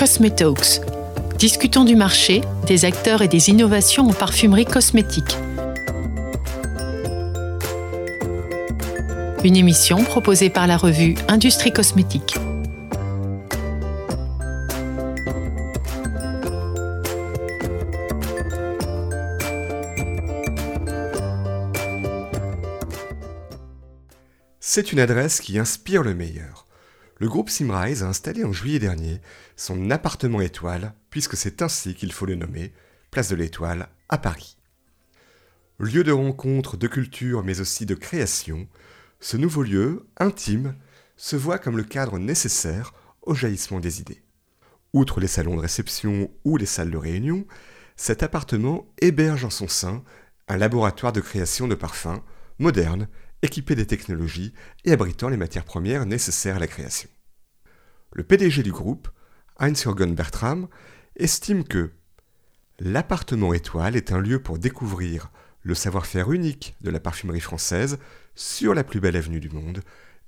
Cosmetalks. Discutons du marché, des acteurs et des innovations en parfumerie cosmétique. Une émission proposée par la revue Industrie Cosmétique. C'est une adresse qui inspire le meilleur. Le groupe Simrise a installé en juillet dernier son appartement étoile, puisque c'est ainsi qu'il faut le nommer, place de l'Étoile, à Paris. Lieu de rencontre, de culture, mais aussi de création, ce nouveau lieu, intime, se voit comme le cadre nécessaire au jaillissement des idées. Outre les salons de réception ou les salles de réunion, cet appartement héberge en son sein un laboratoire de création de parfums moderne équipé des technologies et abritant les matières premières nécessaires à la création. Le PDG du groupe, Heinz-Jürgen Bertram, estime que l'appartement étoile est un lieu pour découvrir le savoir-faire unique de la parfumerie française sur la plus belle avenue du monde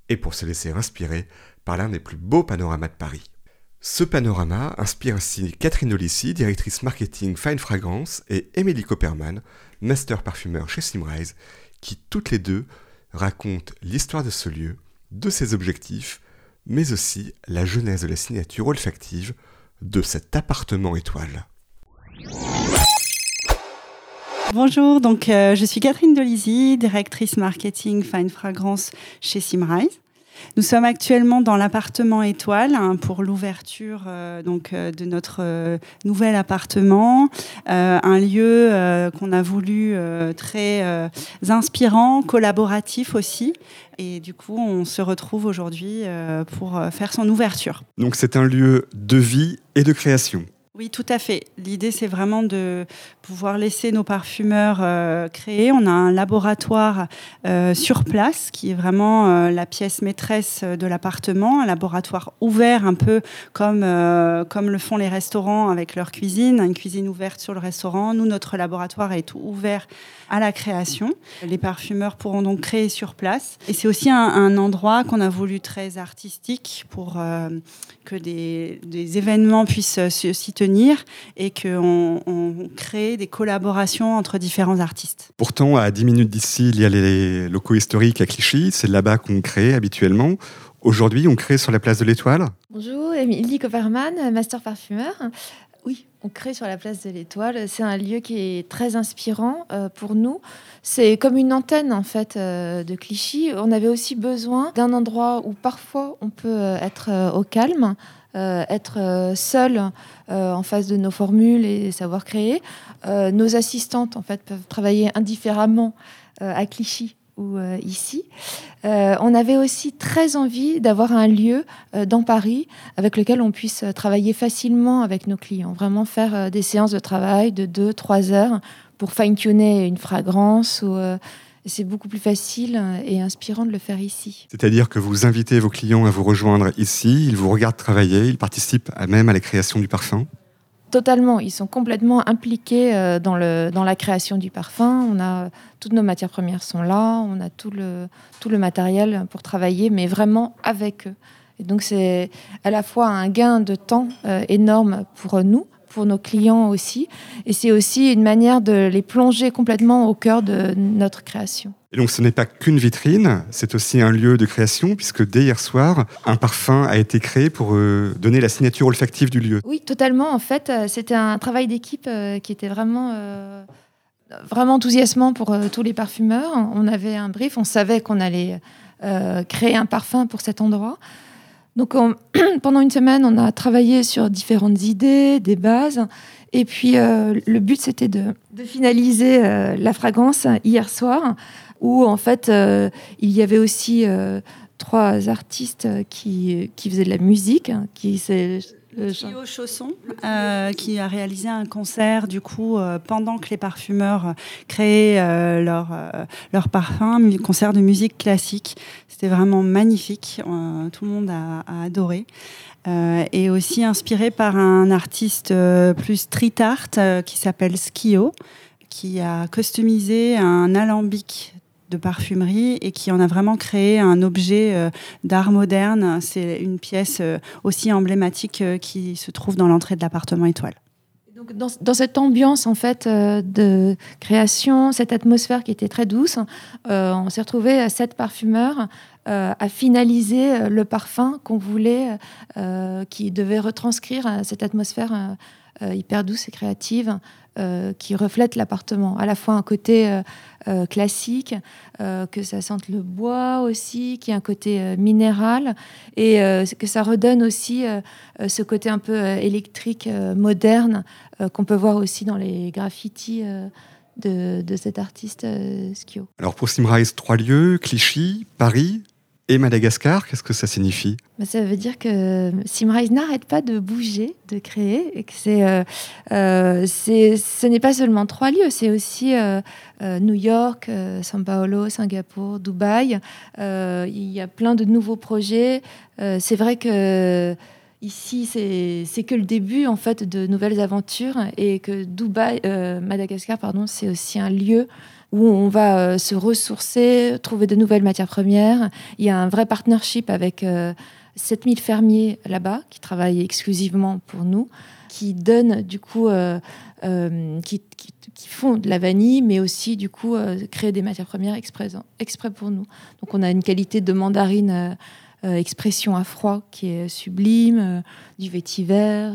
et pour se laisser inspirer par l'un des plus beaux panoramas de Paris. Ce panorama inspire ainsi Catherine Olissi, directrice marketing Fine Fragrance, et Émilie Copperman, master parfumeur chez Simrise, qui toutes les deux raconte l'histoire de ce lieu, de ses objectifs, mais aussi la genèse de la signature olfactive de cet appartement étoile. Bonjour, donc euh, je suis Catherine Delizy, directrice marketing Fine Fragrance chez Simrise. Nous sommes actuellement dans l'appartement étoile hein, pour l'ouverture euh, donc euh, de notre euh, nouvel appartement, un lieu qu'on a voulu très inspirant, collaboratif aussi. Et du coup, on se retrouve aujourd'hui pour faire son ouverture. Donc c'est un lieu de vie et de création. Oui, tout à fait. L'idée, c'est vraiment de pouvoir laisser nos parfumeurs euh, créer. On a un laboratoire euh, sur place qui est vraiment euh, la pièce maîtresse de l'appartement, un laboratoire ouvert un peu comme, comme le font les restaurants avec leur cuisine, une cuisine ouverte sur le restaurant. Nous, notre laboratoire est ouvert à la création. Les parfumeurs pourront donc créer sur place. Et c'est aussi un, endroit qu'on a voulu très artistique pour que des, des, événements puissent s'y tenir et qu'on on crée des collaborations entre différents artistes. Pourtant, à 10 minutes d'ici, il y a les locaux historiques à Clichy. C'est là-bas qu'on crée habituellement. Aujourd'hui, on crée sur la place de l'Étoile. Bonjour, Émilie Copperman, master parfumeur. Oui, on crée sur la place de l'Étoile. C'est un lieu qui est très inspirant euh, pour nous. C'est comme une antenne en fait euh, de Clichy. On avait aussi besoin d'un endroit où parfois on peut euh, être au calme, être seul en face de nos formules et savoir créer. nos assistantes en fait peuvent travailler indifféremment à Clichy ou euh, ici. Euh, on avait aussi très envie d'avoir un lieu euh, dans Paris avec lequel on puisse travailler facilement avec nos clients, vraiment faire des séances de travail de 2-3 heures pour fine-tuner une fragrance. Ou, c'est beaucoup plus facile et inspirant de le faire ici. C'est-à-dire que vous invitez vos clients à vous rejoindre ici, ils vous regardent travailler, ils participent à même à la création du parfum Totalement, ils sont complètement impliqués euh, dans, le, dans la création du parfum. On a toutes nos matières premières sont là, on a tout le, tout le matériel pour travailler, mais vraiment avec eux. Et donc c'est à la fois un gain de temps euh, énorme pour nous, pour nos clients aussi, et c'est aussi une manière de les plonger complètement au cœur de notre création. Et donc ce n'est pas qu'une vitrine, c'est aussi un lieu de création, puisque dès hier soir, un parfum a été créé pour euh, donner la signature olfactive du lieu. Oui, totalement. En fait, euh, c'était un travail d'équipe euh, qui était vraiment, vraiment enthousiasmant pour tous les parfumeurs. On avait un brief, on savait qu'on allait créer un parfum pour cet endroit. Donc pendant une semaine, on a travaillé sur différentes idées, des bases. Et puis le but, c'était de, de finaliser la fragrance hier soir où en fait euh, il y avait aussi euh, trois artistes qui, qui faisaient de la musique, hein, qui c'est Chio Chausson, euh, qui a réalisé un concert du coup pendant que les parfumeurs créaient leur, leur parfum, un concert de musique classique. C'était vraiment magnifique, tout le monde a, a adoré. et aussi inspiré par un artiste plus street art qui s'appelle Skio, qui a customisé un alambic de parfumerie et qui en a vraiment créé un objet d'art moderne. C'est une pièce aussi emblématique qui se trouve dans l'entrée de l'appartement étoile. Donc dans, cette ambiance en fait de création, cette atmosphère qui était très douce, on s'est retrouvé à sept parfumeurs euh, à finaliser euh, le parfum qu'on voulait, euh, qui devait retranscrire cette atmosphère hyper douce et créative qui reflète l'appartement. À la fois un côté classique, que ça sente le bois aussi, qui a un côté minéral, et que ça redonne aussi ce côté un peu électrique, moderne, qu'on peut voir aussi dans les graffitis. De, cet artiste Skio. Alors pour Simrise, trois lieux, Clichy, Paris, et Madagascar, qu'est-ce que ça signifie bah, Ça veut dire que Simrise n'arrête pas de bouger, de créer, et que c'est, euh, euh, ce n'est pas seulement trois lieux, c'est aussi euh, New York, São Paulo, Singapour, Dubaï. il y a plein de nouveaux projets. c'est vrai que ici, c'est, que le début en fait de nouvelles aventures, et que Dubaï, Madagascar, pardon, c'est aussi un lieu où on va euh, se ressourcer, trouver de nouvelles matières premières. Il y a un vrai partnership avec 7000 euh, fermiers là-bas qui travaillent exclusivement pour nous, qui donnent du coup, euh, qui, font de la vanille, mais aussi du coup créer des matières premières exprès pour nous. Donc on a une qualité de mandarine expression à froid qui est sublime, du vétiver,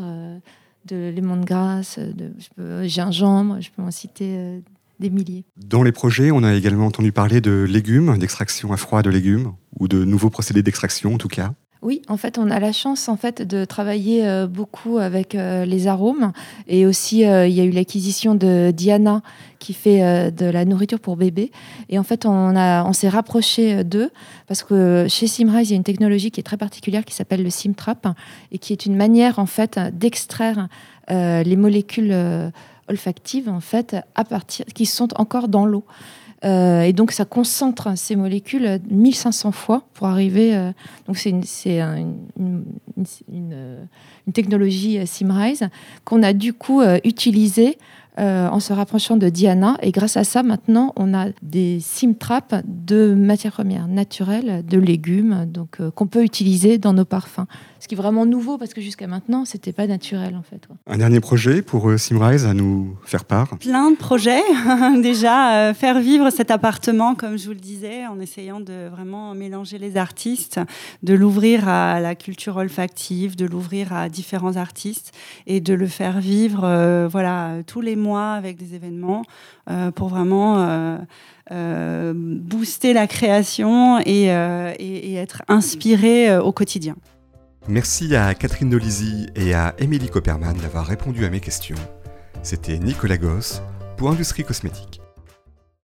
de lemon de grasse, de gingembre, je peux en citer des milliers. Dans les projets, on a également entendu parler de légumes, d'extraction à froid de légumes, ou de nouveaux procédés d'extraction en tout cas. Oui, en fait, on a la chance en fait de travailler euh, beaucoup avec euh, les arômes et aussi euh, il y a eu l'acquisition de Diana qui fait de la nourriture pour bébés et en fait on a on s'est rapproché d'eux parce que chez Simrise il y a une technologie qui est très particulière qui s'appelle le Simtrap et qui est une manière en fait d'extraire les molécules olfactives en fait à partir qui sont encore dans l'eau. Euh, et donc ça concentre ces molécules 1500 fois pour arriver. Euh, donc c'est une, une, une, technologie euh, Simrise qu'on a du coup utilisée euh, en se rapprochant de Diana. Et grâce à ça, maintenant, on a des sim traps de matières premières naturelles, de légumes, donc euh, qu'on peut utiliser dans nos parfums. Ce qui est vraiment nouveau parce que jusqu'à maintenant, c'était pas naturel en fait. Un dernier projet pour euh, Simrise à nous faire part? Plein de projets. Déjà, faire vivre cet appartement, comme je vous le disais, en essayant de vraiment mélanger les artistes, de l'ouvrir à la culture olfactive, de l'ouvrir à différents artistes et de le faire vivre, voilà, tous les mois avec des événements euh, pour vraiment euh, euh, booster la création et, être inspiré au quotidien. Merci à Catherine Nolisi et à Émilie Copperman d'avoir répondu à mes questions. C'était Nicolas Goss pour Industrie Cosmétique.